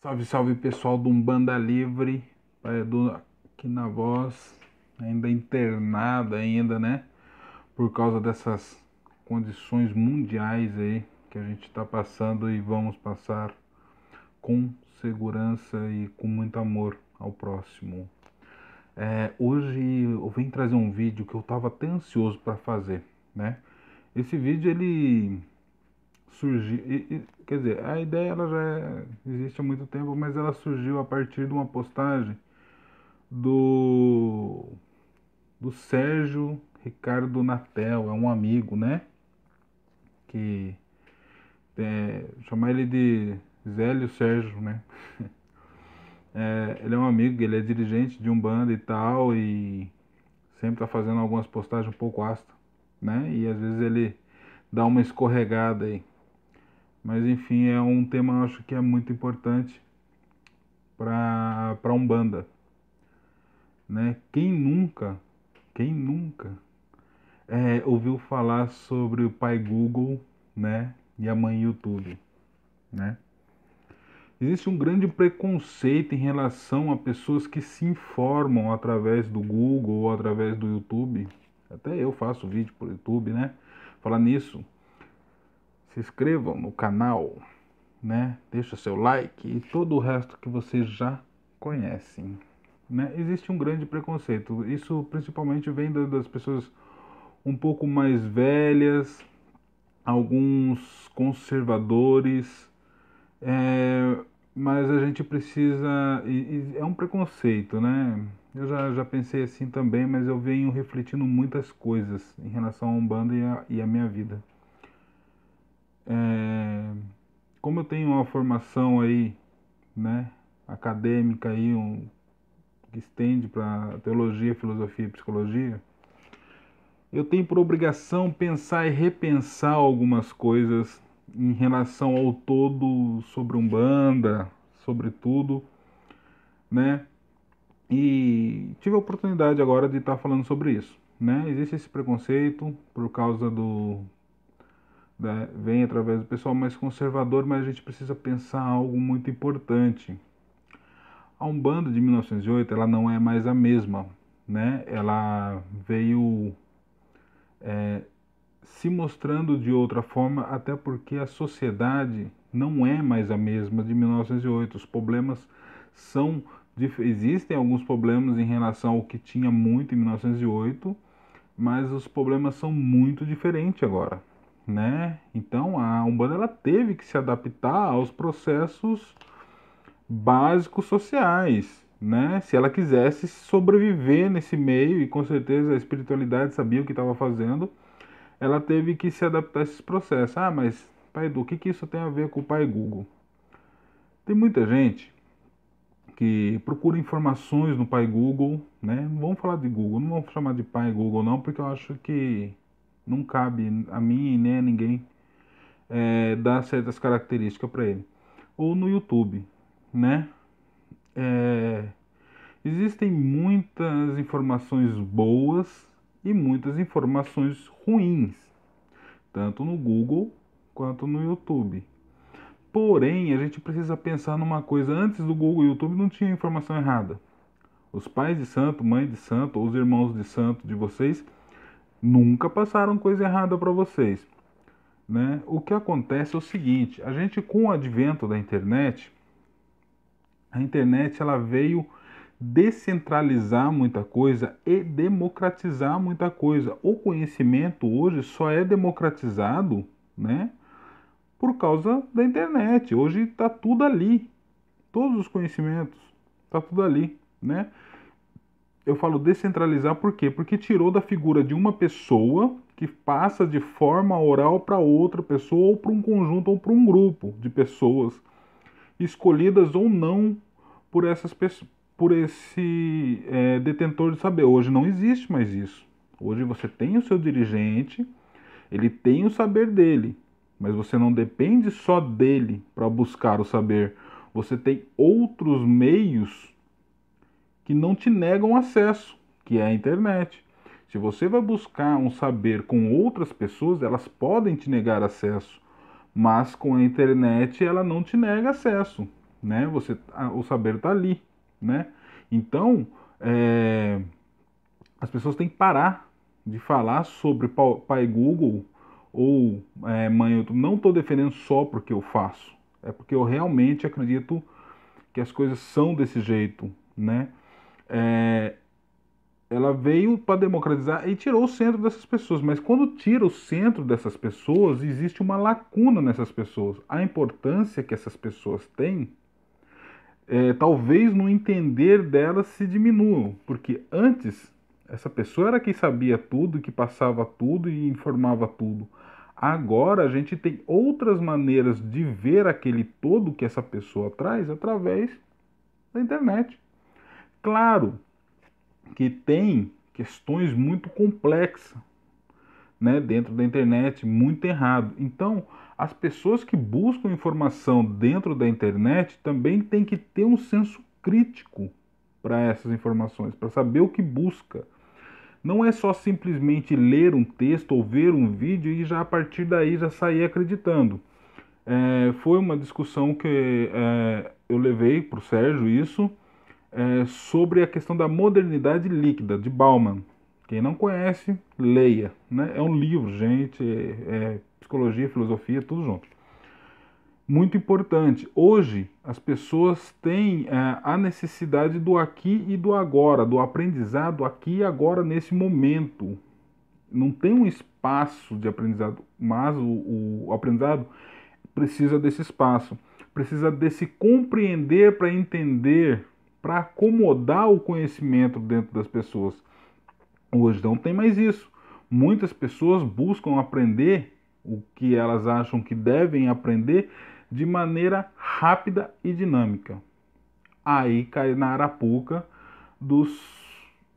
Salve, salve pessoal do Umbanda Livre, Edu aqui na voz, ainda internada ainda, né? Por causa dessas condições mundiais aí que a gente está passando e vamos passar com segurança e com muito amor ao próximo. É, hoje eu vim trazer um vídeo que eu estava até ansioso para fazer, né? Esse vídeo ele surgiu, quer dizer, a ideia ela já existe há muito tempo, mas ela surgiu a partir de uma postagem do do Sérgio Ricardo Natel, é um amigo, né? Que é, chamar ele de Zélio Sérgio, né? É, ele é um amigo, ele é dirigente de um bando e tal, e sempre tá fazendo algumas postagens um pouco ácidas, né? E às vezes ele dá uma escorregada aí. Mas enfim, é um tema eu acho que é muito importante para para Umbanda. Né? Quem nunca, quem nunca é, ouviu falar sobre o pai Google, né, e a mãe YouTube, né? Existe um grande preconceito em relação a pessoas que se informam através do Google ou através do YouTube. Até eu faço vídeo por YouTube, né? Falar nisso, se inscrevam no canal, né? Deixa seu like e todo o resto que vocês já conhecem. Né? Existe um grande preconceito. Isso principalmente vem das pessoas um pouco mais velhas, alguns conservadores, é, mas a gente precisa. é um preconceito, né? Eu já, já pensei assim também, mas eu venho refletindo muitas coisas em relação a Umbanda e e a minha vida. É, como eu tenho uma formação aí, né, acadêmica aí, um, que estende para teologia, filosofia e psicologia, eu tenho por obrigação pensar e repensar algumas coisas em relação ao todo sobre Umbanda, sobre tudo, né? E tive a oportunidade agora de estar falando sobre isso, né? Existe esse preconceito por causa do né, vem através do pessoal mais conservador, mas a gente precisa pensar algo muito importante. A Umbanda de 1908 ela não é mais a mesma, né? Ela veio é, se mostrando de outra forma, até porque a sociedade não é mais a mesma de 1908. Os problemas são existem alguns problemas em relação ao que tinha muito em 1908, mas os problemas são muito diferentes agora né? Então a Umbanda ela teve que se adaptar aos processos básicos sociais, né? Se ela quisesse sobreviver nesse meio e com certeza a espiritualidade sabia o que estava fazendo, ela teve que se adaptar a esses processos. Ah, mas Pai Edu, o que, que isso tem a ver com o Pai Google? Tem muita gente que procura informações no Pai Google, né? Não vamos falar de Google, não vamos chamar de Pai Google não, porque eu acho que não cabe a mim nem a ninguém é, dar certas características para ele. Ou no YouTube, né? É, existem muitas informações boas e muitas informações ruins, tanto no Google quanto no YouTube. Porém, a gente precisa pensar numa coisa: antes do Google e YouTube não tinha informação errada. Os pais de santo, mãe de santo, ou os irmãos de santo de vocês nunca passaram coisa errada para vocês. Né? O que acontece é o seguinte: a gente, com o advento da internet, a internet ela veio descentralizar muita coisa e democratizar muita coisa. O conhecimento hoje só é democratizado, né, por causa da internet. Hoje está tudo ali, todos os conhecimentos, está tudo ali, né? Eu falo descentralizar por quê? Porque tirou da figura de uma pessoa que passa de forma oral para outra pessoa, ou para um conjunto, ou para um grupo de pessoas, escolhidas ou não por essas por esse é, detentor de saber. Hoje não existe mais isso. Hoje você tem o seu dirigente, ele tem o saber dele, mas você não depende só dele para buscar o saber. Você tem outros meios que não te negam acesso, que é a internet. Se você vai buscar um saber com outras pessoas, elas podem te negar acesso, mas com a internet ela não te nega acesso, né? Você, o saber está ali, né? Então, é, as pessoas têm que parar de falar sobre pai Google ou é, mãe YouTube. Não estou defendendo só porque eu faço, é porque eu realmente acredito que as coisas são desse jeito, né? É, ela veio para democratizar e tirou o centro dessas pessoas. Mas quando tira o centro dessas pessoas, existe uma lacuna nessas pessoas. A importância que essas pessoas têm, é, talvez no entender delas se diminua, porque antes essa pessoa era quem sabia tudo, que passava tudo e informava tudo. Agora a gente tem outras maneiras de ver aquele todo que essa pessoa traz através da internet. Claro, que tem questões muito complexas né, dentro da internet, muito errado. Então, as pessoas que buscam informação dentro da internet também têm que ter um senso crítico para essas informações, para saber o que busca. Não é só simplesmente ler um texto ou ver um vídeo e já a partir daí já sair acreditando. É, foi uma discussão que é, eu levei para o Sérgio isso, é, sobre a questão da modernidade líquida, de Bauman. Quem não conhece, leia. Né? É um livro, gente, é, é psicologia, filosofia, tudo junto. Muito importante. Hoje, as pessoas têm é, a necessidade do aqui e do agora, do aprendizado aqui e agora, nesse momento. Não tem um espaço de aprendizado, mas o, o aprendizado precisa desse espaço. Precisa desse compreender para entender para acomodar o conhecimento dentro das pessoas. Hoje não tem mais isso. Muitas pessoas buscam aprender o que elas acham que devem aprender de maneira rápida e dinâmica. Aí cai na arapuca dos,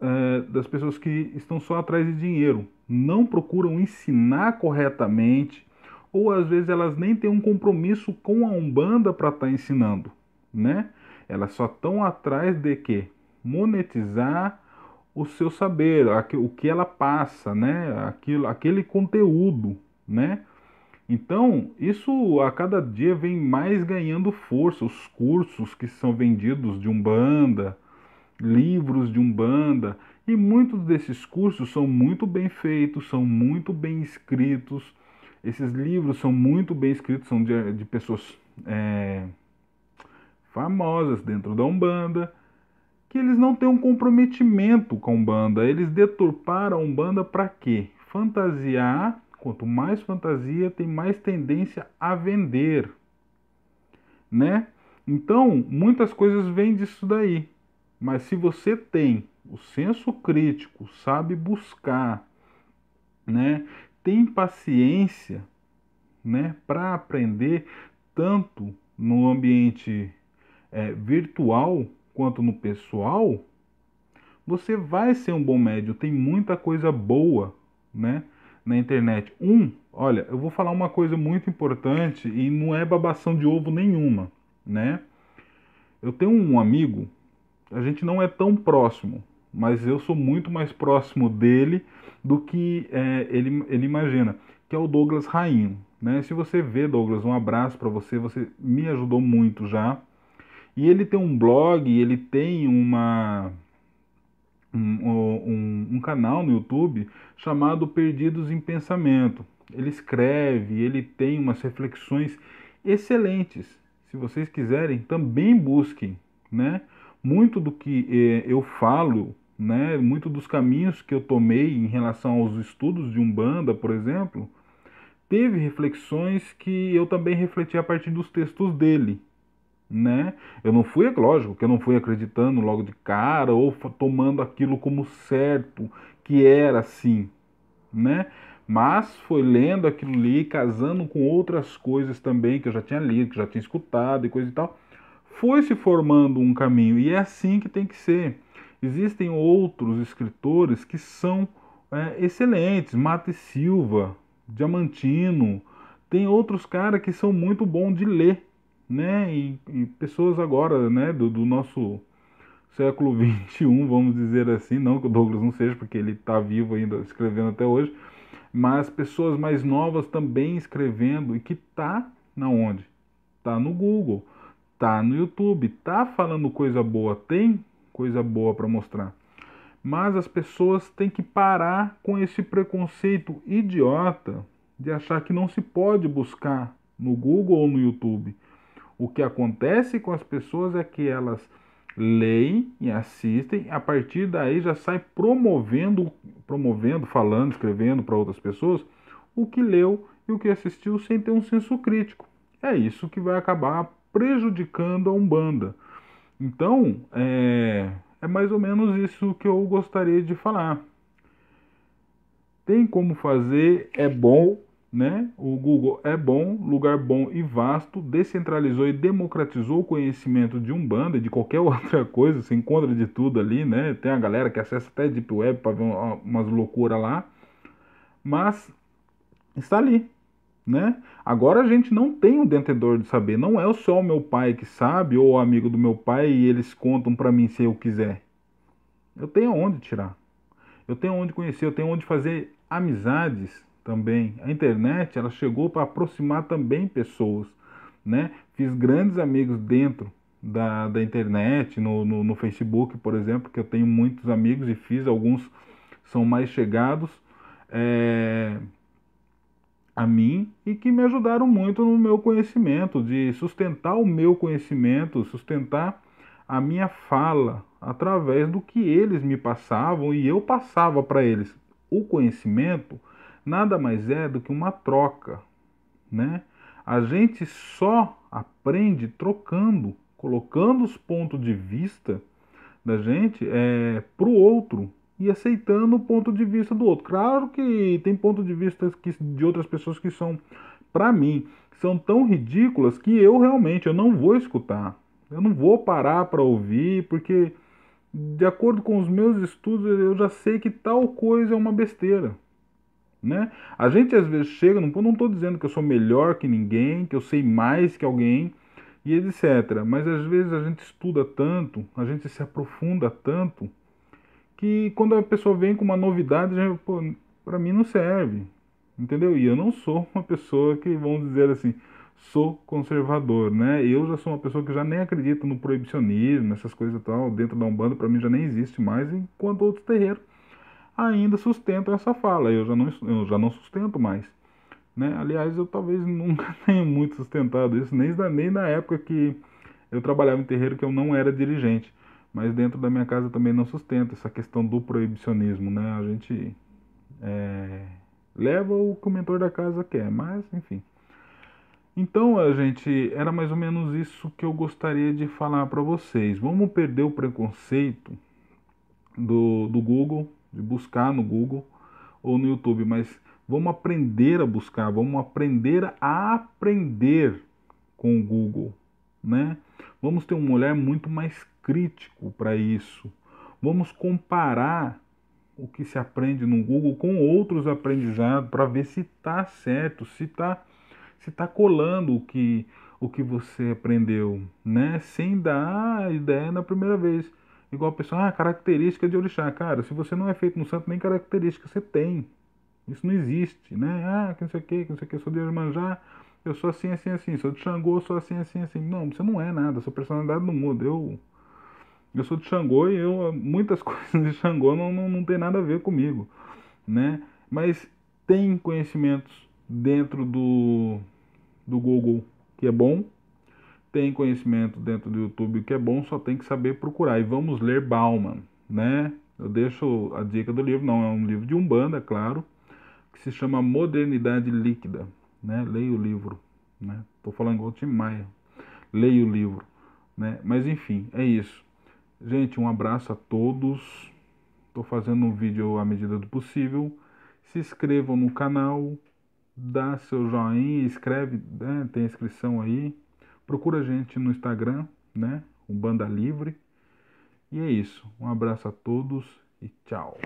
é, das pessoas que estão só atrás de dinheiro, não procuram ensinar corretamente, ou às vezes elas nem têm um compromisso com a Umbanda para estar tá ensinando, né? Elas só estão atrás de que monetizar o seu saber, o que ela passa, né? Aquilo, aquele conteúdo, né? Então, isso a cada dia vem mais ganhando força. Os cursos que são vendidos de Umbanda, livros de Umbanda, e muitos desses cursos são muito bem feitos, são muito bem escritos. Esses livros são muito bem escritos, são de, de pessoas é, famosas dentro da Umbanda, que eles não têm um comprometimento com a Umbanda. Eles deturparam a Umbanda para quê? Fantasiar. Quanto mais fantasia, tem mais tendência a vender, né? Então, muitas coisas vêm disso daí. Mas se você tem o senso crítico, sabe buscar, né? Tem paciência, né, para aprender tanto no ambiente é, virtual quanto no pessoal, você vai ser um bom médium. Tem muita coisa boa, né, na internet. Um, olha, eu vou falar uma coisa muito importante e não é babação de ovo nenhuma, né? Eu tenho um amigo, a gente não é tão próximo, mas eu sou muito mais próximo dele do que é, ele, ele imagina, que é o Douglas Rainho. Né? Se você vê, Douglas, um abraço para você, você me ajudou muito já. E ele tem um blog, ele tem uma um, um, um, canal no YouTube chamado Perdidos em Pensamento. Ele escreve, ele tem umas reflexões excelentes. Se vocês quiserem, também busquem, né? Muito do que eh, eu falo, né? Muito dos caminhos que eu tomei em relação aos estudos de umbanda, por exemplo, teve reflexões que eu também refleti a partir dos textos dele né? Eu não fui, lógico, que eu não fui acreditando logo de cara ou tomando aquilo como certo, que era assim, né? Mas foi lendo aquilo ali, casando com outras coisas também que eu já tinha lido, que já tinha escutado e coisa e tal, foi se formando um caminho e é assim que tem que ser. Existem outros escritores que são é, excelentes, Mate Silva, Diamantino, tem outros caras que são muito bons de ler né? E, e pessoas agora, né, do, do, nosso século 21, vamos dizer assim, não que o Douglas não seja, porque ele está vivo ainda, escrevendo até hoje, mas pessoas mais novas também escrevendo e que tá na onde? Tá no Google, tá no YouTube, tá falando coisa boa, tem coisa boa para mostrar. Mas as pessoas têm que parar com esse preconceito idiota de achar que não se pode buscar no Google ou no YouTube. O que acontece com as pessoas é que elas leem e assistem, a partir daí já sai promovendo, promovendo, falando, escrevendo para outras pessoas o que leu e o que assistiu sem ter um senso crítico. É isso que vai acabar prejudicando a Umbanda. Então, é, é mais ou menos isso que eu gostaria de falar. Tem como fazer, é bom, né? O Google é bom, lugar bom e vasto, descentralizou e democratizou o conhecimento de Umbanda e de qualquer outra coisa, você encontra de tudo ali, né? Tem a galera que acessa até Deep Web para ver umas loucuras lá, mas está ali, né? Agora a gente não tem o detentador de saber, não é só o meu pai que sabe ou o amigo do meu pai e eles contam para mim se eu quiser. Eu tenho onde tirar. Eu tenho onde conhecer, eu tenho onde fazer amizades também. A internet ela chegou para aproximar também pessoas, né? Fiz grandes amigos dentro da, da internet, no, no, no Facebook, por exemplo, que eu tenho muitos amigos e fiz, alguns são mais chegados é, a mim e que me ajudaram muito no meu conhecimento, de sustentar o meu conhecimento, sustentar a minha fala através do que eles me passavam e eu passava para eles. O conhecimento nada mais é do que uma troca, né? A gente só aprende trocando, colocando os pontos de vista da gente é, para o outro e aceitando o ponto de vista do outro. Claro que tem ponto de vista que, de outras pessoas que são, para mim, são tão ridículas que eu realmente eu não vou escutar. Eu não vou parar para ouvir, porque de acordo com os meus estudos eu já sei que tal coisa é uma besteira. Né? A gente às vezes chega, não, não estou dizendo que eu sou melhor que ninguém, que eu sei mais que alguém e etc. Mas às vezes a gente estuda tanto, a gente se aprofunda tanto, que quando a pessoa vem com uma novidade, para mim não serve. Entendeu? E eu não sou uma pessoa que, vamos dizer assim, sou conservador, né? Eu já sou uma pessoa que já nem acredita no proibicionismo, essas coisas e tal, dentro da Umbanda para mim já nem existe mais, enquanto outros terreiros ainda sustentam essa fala. Eu já não, eu já não sustento mais. Né? Aliás, eu talvez nunca tenha muito sustentado isso, nem, nem na época que eu trabalhava em terreiro que eu não era dirigente. Mas dentro da minha casa também não sustento essa questão do proibicionismo. Né? A gente é, leva o que o mentor da casa quer, mas enfim. Então, a gente, era mais ou menos isso que eu gostaria de falar para vocês. Vamos perder o preconceito do, do Google, de buscar no Google ou no YouTube, mas vamos aprender a buscar, vamos aprender a aprender com o Google, né? Vamos ter um olhar muito mais crítico para isso. Vamos comparar o que se aprende no Google com outros aprendizados para ver se está certo, se está se tá colando o que o que você aprendeu, né? Sem dar a ideia na primeira vez. Igual a pessoa, ah, característica de orixá. Cara, se você não é feito no santo, nem característica você tem. Isso não existe, né? Ah, que não sei o que, que não sei o que, sou de Iemanjá, eu sou assim, assim, assim. Sou de Xangô, sou assim, assim, assim. Não, você não é nada, sua personalidade não muda. Eu, eu sou de Xangô e eu, muitas coisas de Xangô não, não, não tem nada a ver comigo, né? Mas tem conhecimentos dentro do, do Google que é bom, tem conhecimento dentro do YouTube que é bom, só tem que saber procurar. E vamos ler Bauman, né? Eu deixo a dica do livro, não é um livro de Umbanda, é claro, que se chama Modernidade Líquida, né? Leia o livro, né? Tô falando igual o Tim Maia. Leia o livro, né? Mas enfim, é isso. Gente, um abraço a todos. Estou fazendo um vídeo à medida do possível. Se inscrevam no canal, dá seu joinha, escreve, né? tem inscrição aí. Procura a gente no Instagram, né? O Banda Livre. E é isso. Um abraço a todos e tchau.